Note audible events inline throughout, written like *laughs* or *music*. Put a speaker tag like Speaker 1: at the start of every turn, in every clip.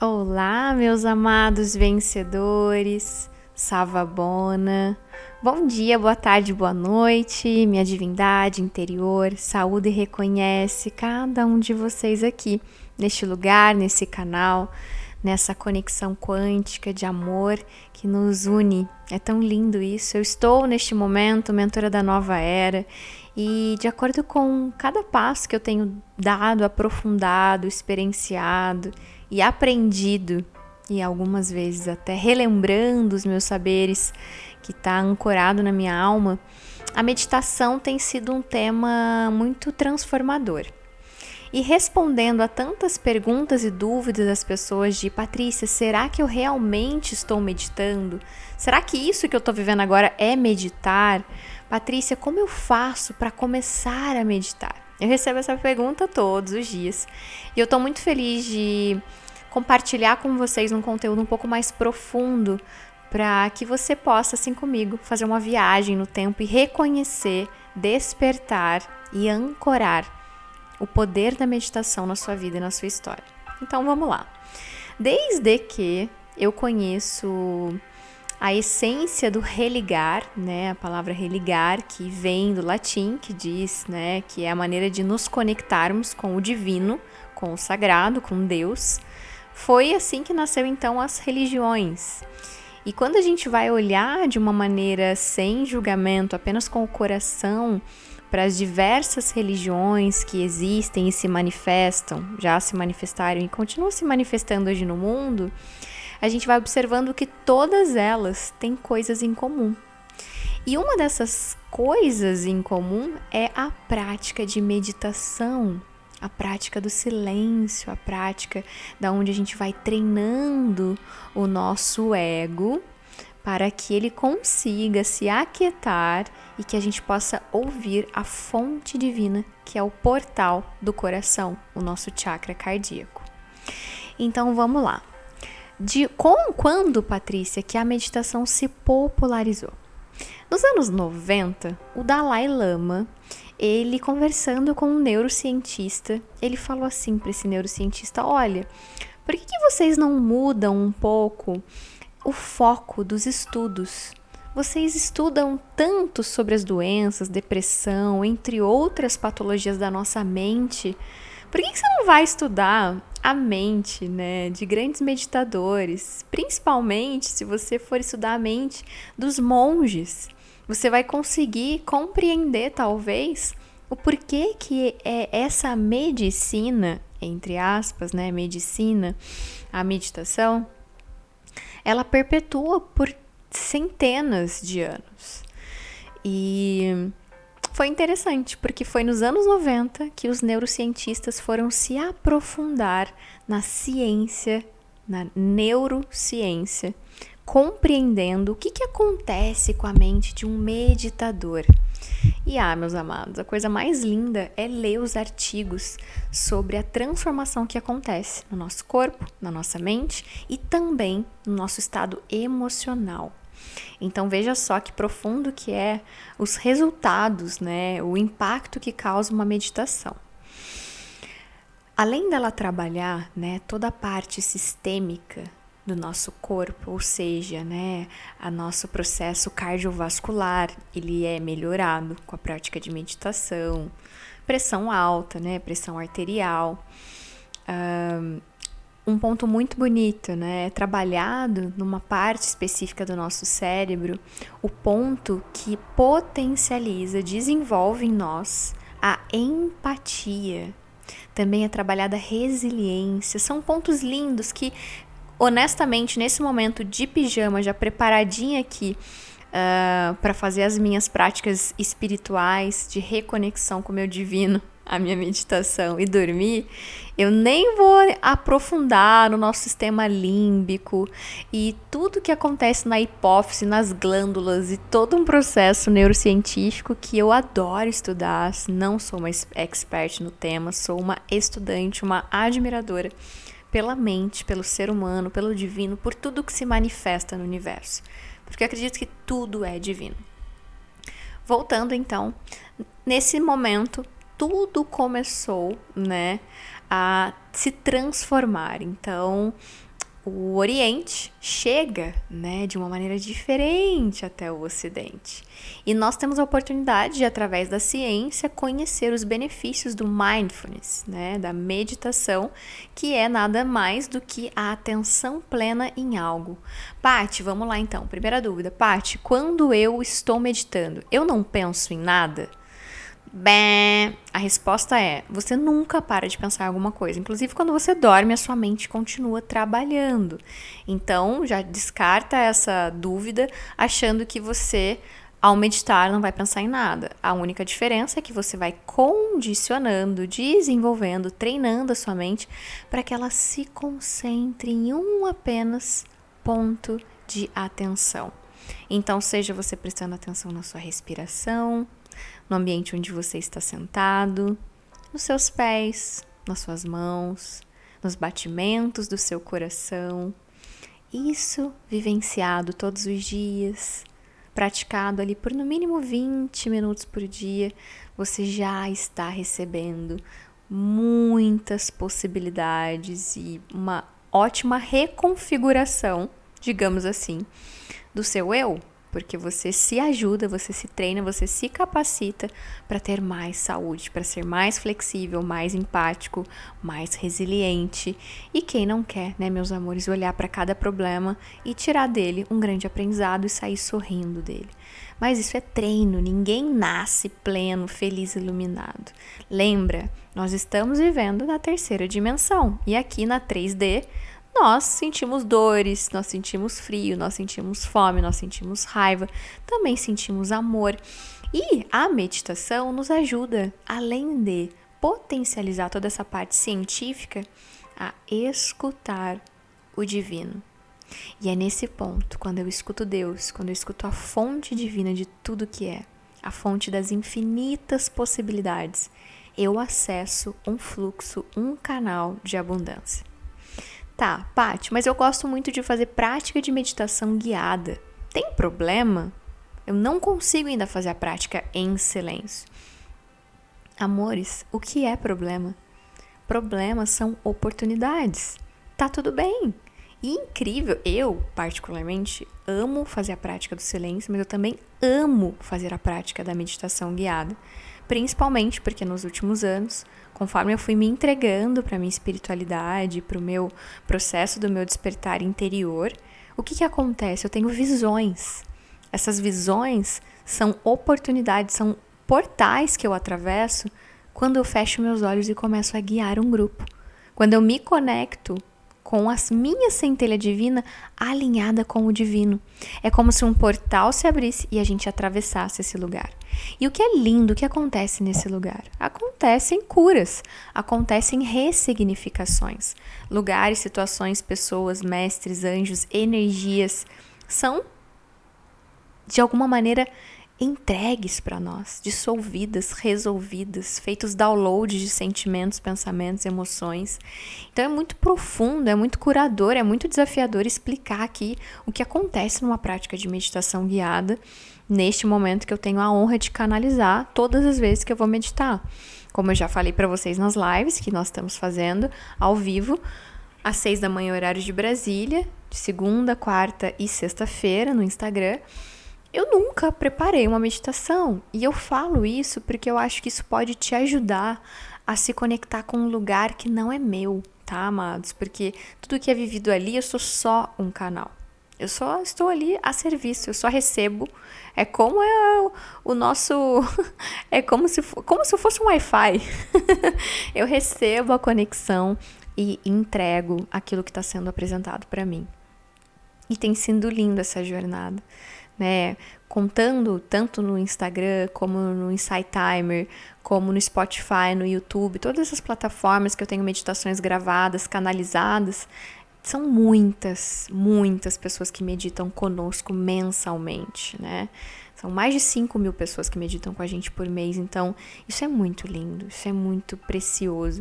Speaker 1: Olá, meus amados vencedores, Savabona. Bom dia, boa tarde, boa noite, minha divindade interior. Saúde e reconhece cada um de vocês aqui, neste lugar, nesse canal, nessa conexão quântica de amor que nos une. É tão lindo isso. Eu estou neste momento mentora da nova era e de acordo com cada passo que eu tenho dado, aprofundado, experienciado, e aprendido, e algumas vezes até relembrando os meus saberes que está ancorado na minha alma, a meditação tem sido um tema muito transformador. E respondendo a tantas perguntas e dúvidas das pessoas de Patrícia, será que eu realmente estou meditando? Será que isso que eu estou vivendo agora é meditar? Patrícia, como eu faço para começar a meditar? Eu recebo essa pergunta todos os dias e eu estou muito feliz de compartilhar com vocês um conteúdo um pouco mais profundo para que você possa, assim comigo, fazer uma viagem no tempo e reconhecer, despertar e ancorar o poder da meditação na sua vida e na sua história. Então vamos lá. Desde que eu conheço a essência do religar, né? A palavra religar que vem do latim, que diz, né, que é a maneira de nos conectarmos com o divino, com o sagrado, com Deus. Foi assim que nasceu então as religiões. E quando a gente vai olhar de uma maneira sem julgamento, apenas com o coração, para as diversas religiões que existem e se manifestam, já se manifestaram e continuam se manifestando hoje no mundo, a gente vai observando que todas elas têm coisas em comum. E uma dessas coisas em comum é a prática de meditação, a prática do silêncio, a prática da onde a gente vai treinando o nosso ego para que ele consiga se aquietar e que a gente possa ouvir a fonte divina, que é o portal do coração, o nosso chakra cardíaco. Então vamos lá de com quando, Patrícia, que a meditação se popularizou. Nos anos 90, o Dalai Lama, ele conversando com um neurocientista, ele falou assim para esse neurocientista: "Olha, por que, que vocês não mudam um pouco o foco dos estudos? Vocês estudam tanto sobre as doenças, depressão, entre outras patologias da nossa mente. Por que, você não vai estudar a mente, né, de grandes meditadores, principalmente se você for estudar a mente dos monges, você vai conseguir compreender talvez o porquê que é essa medicina, entre aspas, né, medicina, a meditação, ela perpetua por centenas de anos. E foi interessante, porque foi nos anos 90 que os neurocientistas foram se aprofundar na ciência, na neurociência, compreendendo o que, que acontece com a mente de um meditador. E ah, meus amados, a coisa mais linda é ler os artigos sobre a transformação que acontece no nosso corpo, na nossa mente e também no nosso estado emocional. Então veja só que profundo que é os resultados, né, o impacto que causa uma meditação. Além dela trabalhar, né, toda a parte sistêmica do nosso corpo, ou seja, né, a nosso processo cardiovascular, ele é melhorado com a prática de meditação, pressão alta, né, pressão arterial, um, ponto muito bonito, né? É trabalhado numa parte específica do nosso cérebro, o ponto que potencializa, desenvolve em nós a empatia. Também é trabalhada resiliência. São pontos lindos que, honestamente, nesse momento de pijama, já preparadinha aqui, uh, para fazer as minhas práticas espirituais de reconexão com o meu divino, a minha meditação e dormir, eu nem vou aprofundar no nosso sistema límbico e tudo que acontece na hipófise, nas glândulas e todo um processo neurocientífico que eu adoro estudar. Não sou uma expert no tema, sou uma estudante, uma admiradora pela mente, pelo ser humano, pelo divino, por tudo que se manifesta no universo. Porque acredito que tudo é divino. Voltando então, nesse momento tudo começou, né, a se transformar. Então, o Oriente chega, né, de uma maneira diferente até o Ocidente. E nós temos a oportunidade de, através da ciência, conhecer os benefícios do mindfulness, né, da meditação, que é nada mais do que a atenção plena em algo. Pati, vamos lá então. Primeira dúvida, Pati, quando eu estou meditando, eu não penso em nada? Bem, a resposta é: você nunca para de pensar em alguma coisa. Inclusive, quando você dorme, a sua mente continua trabalhando. Então, já descarta essa dúvida, achando que você, ao meditar, não vai pensar em nada. A única diferença é que você vai condicionando, desenvolvendo, treinando a sua mente para que ela se concentre em um apenas ponto de atenção. Então, seja você prestando atenção na sua respiração, no ambiente onde você está sentado, nos seus pés, nas suas mãos, nos batimentos do seu coração. Isso vivenciado todos os dias, praticado ali por no mínimo 20 minutos por dia, você já está recebendo muitas possibilidades e uma ótima reconfiguração, digamos assim, do seu eu, porque você se ajuda, você se treina, você se capacita para ter mais saúde, para ser mais flexível, mais empático, mais resiliente. E quem não quer, né, meus amores, olhar para cada problema e tirar dele um grande aprendizado e sair sorrindo dele. Mas isso é treino, ninguém nasce pleno, feliz, iluminado. Lembra, nós estamos vivendo na terceira dimensão e aqui na 3D nós sentimos dores, nós sentimos frio, nós sentimos fome, nós sentimos raiva, também sentimos amor. E a meditação nos ajuda, além de potencializar toda essa parte científica, a escutar o divino. E é nesse ponto, quando eu escuto Deus, quando eu escuto a fonte divina de tudo que é, a fonte das infinitas possibilidades, eu acesso um fluxo, um canal de abundância. Tá, Paty, mas eu gosto muito de fazer prática de meditação guiada. Tem problema? Eu não consigo ainda fazer a prática em silêncio. Amores, o que é problema? Problemas são oportunidades. Tá tudo bem. E incrível, eu particularmente amo fazer a prática do silêncio, mas eu também amo fazer a prática da meditação guiada, principalmente porque nos últimos anos conforme eu fui me entregando para minha espiritualidade, para o meu processo do meu despertar interior, o que, que acontece? Eu tenho visões. Essas visões são oportunidades, são portais que eu atravesso quando eu fecho meus olhos e começo a guiar um grupo. Quando eu me conecto com a minha centelha divina alinhada com o divino. É como se um portal se abrisse e a gente atravessasse esse lugar. E o que é lindo, que acontece nesse lugar? Acontecem curas, acontecem ressignificações. Lugares, situações, pessoas, mestres, anjos, energias são de alguma maneira entregues para nós, dissolvidas, resolvidas, feitos downloads de sentimentos, pensamentos, emoções. Então é muito profundo, é muito curador, é muito desafiador explicar aqui o que acontece numa prática de meditação guiada, neste momento que eu tenho a honra de canalizar todas as vezes que eu vou meditar. Como eu já falei para vocês nas lives que nós estamos fazendo ao vivo, às seis da manhã, horário de Brasília, de segunda, quarta e sexta-feira no Instagram. Eu nunca preparei uma meditação e eu falo isso porque eu acho que isso pode te ajudar a se conectar com um lugar que não é meu, tá, amados? Porque tudo que é vivido ali, eu sou só um canal. Eu só estou ali a serviço, eu só recebo. É como é o, nosso. *laughs* É como se, como se fosse um Wi-Fi. *laughs* eu recebo a conexão e entrego aquilo que está sendo apresentado para mim. E tem sido linda essa jornada né? Contando tanto no Instagram, como no Insight Timer, como no Spotify, no YouTube, todas essas plataformas que eu tenho meditações gravadas, canalizadas, são muitas, muitas pessoas que meditam conosco mensalmente, né? São mais de 5 mil pessoas que meditam com a gente por mês, então isso é muito lindo, isso é muito precioso.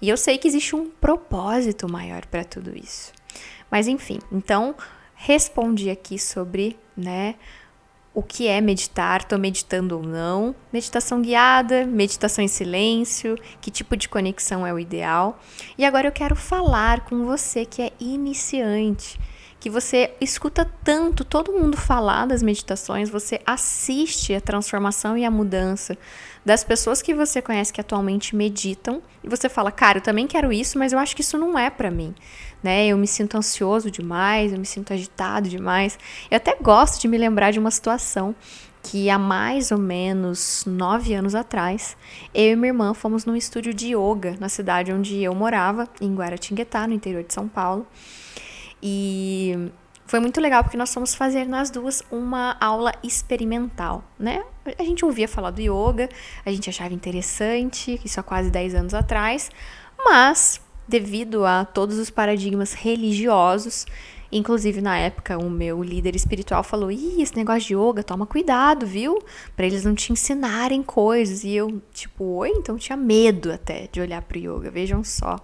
Speaker 1: E eu sei que existe um propósito maior para tudo isso. Mas enfim, então respondi aqui sobre, né, o que é meditar, estou meditando ou não, meditação guiada, meditação em silêncio, que tipo de conexão é o ideal. E agora eu quero falar com você que é iniciante, que você escuta tanto todo mundo falar das meditações, você assiste a transformação e a mudança das pessoas que você conhece que atualmente meditam, e você fala, cara, eu também quero isso, mas eu acho que isso não é para mim né? Eu me sinto ansioso demais, eu me sinto agitado demais. Eu até gosto de me lembrar de uma situação que há mais ou menos nove anos atrás, eu e minha irmã fomos num estúdio de yoga na cidade onde eu morava, em Guaratinguetá, no interior de São Paulo. E foi muito legal porque nós fomos fazer nas duas uma aula experimental, né? A gente ouvia falar do yoga, a gente achava interessante, isso há quase 10 anos atrás, mas devido a todos os paradigmas religiosos. Inclusive, na época, o meu líder espiritual falou: Ih, esse negócio de yoga, toma cuidado, viu? Para eles não te ensinarem coisas. E eu, tipo, oi? Então tinha medo até de olhar para o yoga. Vejam só,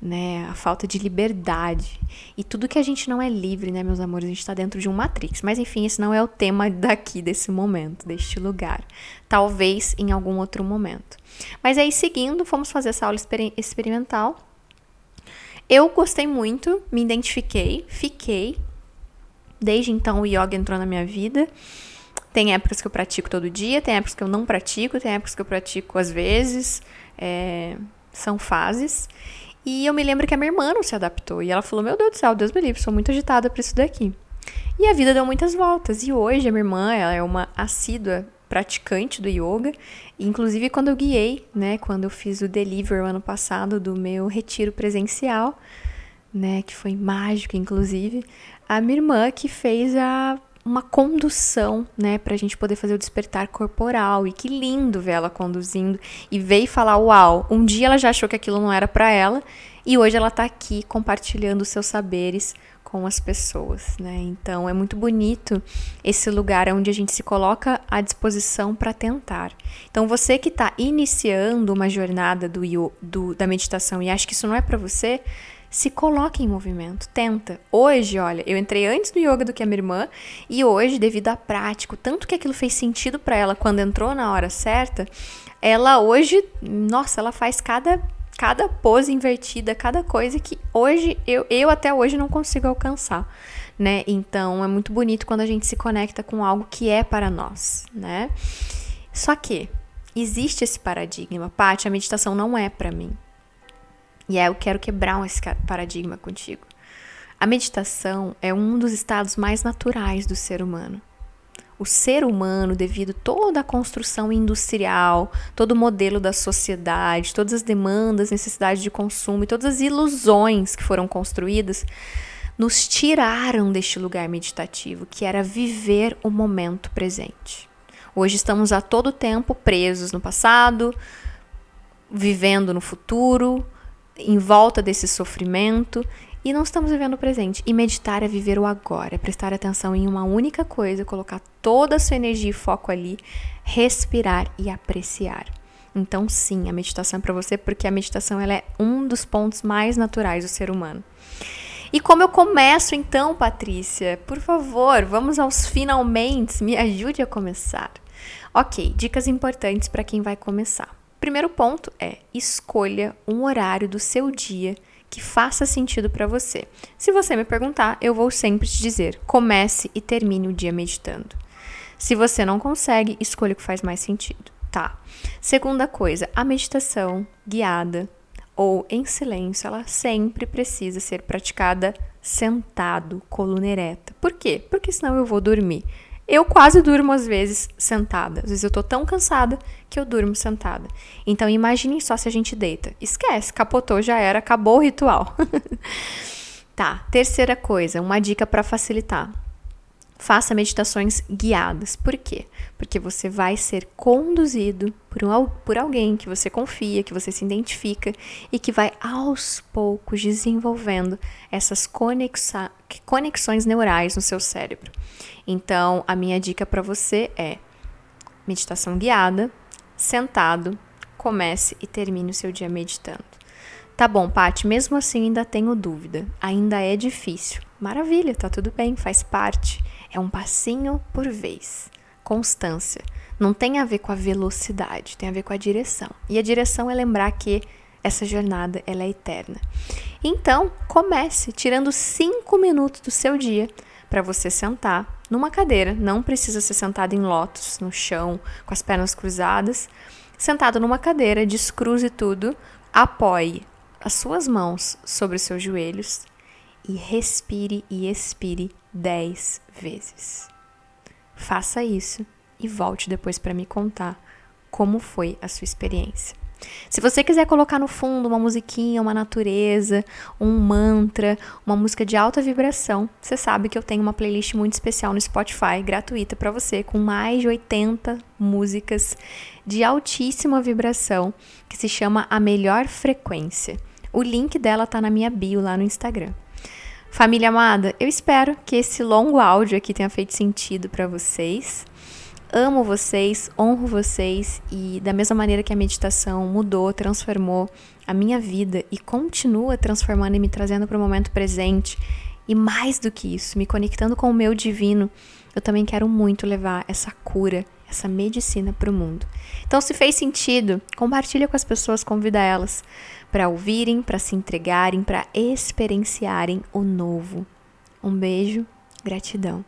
Speaker 1: né? A falta de liberdade. E tudo que a gente não é livre, né, meus amores? A gente está dentro de um Matrix. Mas enfim, esse não é o tema daqui, desse momento, deste lugar. Talvez em algum outro momento. Mas aí, seguindo, fomos fazer essa aula exper experimental eu gostei muito, me identifiquei, fiquei. Desde então o yoga entrou na minha vida. Tem épocas que eu pratico todo dia, tem épocas que eu não pratico, tem épocas que eu pratico às vezes. É, são fases. E eu me lembro que a minha irmã não se adaptou. E ela falou: Meu Deus do céu, Deus me livre, sou muito agitada para isso daqui. E a vida deu muitas voltas. E hoje a minha irmã ela é uma assídua praticante do yoga. Inclusive, quando eu guiei, né, quando eu fiz o delivery ano passado do meu retiro presencial, né, que foi mágico, inclusive, a minha irmã que fez a uma condução, né, pra gente poder fazer o despertar corporal. E que lindo ver ela conduzindo e veio falar: "Uau, um dia ela já achou que aquilo não era para ela e hoje ela tá aqui compartilhando seus saberes com as pessoas, né? Então é muito bonito esse lugar onde a gente se coloca à disposição para tentar. Então você que está iniciando uma jornada do, do, da meditação e acha que isso não é para você, se coloque em movimento, tenta. Hoje, olha, eu entrei antes do yoga do que a minha irmã e hoje, devido à prática, tanto que aquilo fez sentido para ela quando entrou na hora certa, ela hoje, nossa, ela faz cada cada pose invertida, cada coisa que hoje eu, eu até hoje não consigo alcançar, né? Então é muito bonito quando a gente se conecta com algo que é para nós, né? Só que existe esse paradigma, Paty, a meditação não é para mim. E é, eu quero quebrar esse paradigma contigo. A meditação é um dos estados mais naturais do ser humano o ser humano, devido a toda a construção industrial, todo o modelo da sociedade, todas as demandas, necessidades de consumo e todas as ilusões que foram construídas, nos tiraram deste lugar meditativo, que era viver o momento presente. Hoje estamos a todo tempo presos no passado, vivendo no futuro, em volta desse sofrimento e não estamos vivendo o presente. E meditar é viver o agora, é prestar atenção em uma única coisa, colocar toda a sua energia e foco ali, respirar e apreciar. Então, sim, a meditação é para você, porque a meditação ela é um dos pontos mais naturais do ser humano. E como eu começo então, Patrícia? Por favor, vamos aos finalmente, me ajude a começar. Ok, dicas importantes para quem vai começar. Primeiro ponto é escolha um horário do seu dia que faça sentido para você. Se você me perguntar, eu vou sempre te dizer: comece e termine o dia meditando. Se você não consegue, escolha o que faz mais sentido, tá? Segunda coisa, a meditação guiada ou em silêncio, ela sempre precisa ser praticada sentado, coluna ereta. Por quê? Porque senão eu vou dormir. Eu quase durmo às vezes sentada. Às vezes eu tô tão cansada que eu durmo sentada. Então imaginem só se a gente deita. Esquece, capotou, já era, acabou o ritual. *laughs* tá, terceira coisa, uma dica para facilitar. Faça meditações guiadas. Por quê? Porque você vai ser conduzido por, um, por alguém que você confia, que você se identifica e que vai aos poucos desenvolvendo essas conexa, conexões neurais no seu cérebro. Então, a minha dica para você é meditação guiada, sentado, comece e termine o seu dia meditando. Tá bom, Paty, mesmo assim ainda tenho dúvida, ainda é difícil. Maravilha, tá tudo bem, faz parte. É um passinho por vez. constância. Não tem a ver com a velocidade, tem a ver com a direção. E a direção é lembrar que essa jornada ela é eterna. Então, comece tirando cinco minutos do seu dia para você sentar numa cadeira. Não precisa ser sentado em lótus, no chão, com as pernas cruzadas. Sentado numa cadeira, descruze tudo, apoie as suas mãos sobre os seus joelhos e respire e expire dez vezes. Faça isso e volte depois para me contar como foi a sua experiência. Se você quiser colocar no fundo uma musiquinha, uma natureza, um mantra, uma música de alta vibração, você sabe que eu tenho uma playlist muito especial no Spotify, gratuita para você, com mais de 80 músicas de altíssima vibração, que se chama A Melhor Frequência. O link dela tá na minha bio lá no Instagram. Família amada, eu espero que esse longo áudio aqui tenha feito sentido para vocês. Amo vocês, honro vocês e da mesma maneira que a meditação mudou, transformou a minha vida e continua transformando e me trazendo para o momento presente, e mais do que isso, me conectando com o meu divino, eu também quero muito levar essa cura, essa medicina para o mundo. Então, se fez sentido, compartilha com as pessoas, convida elas para ouvirem, para se entregarem, para experienciarem o novo. Um beijo, gratidão.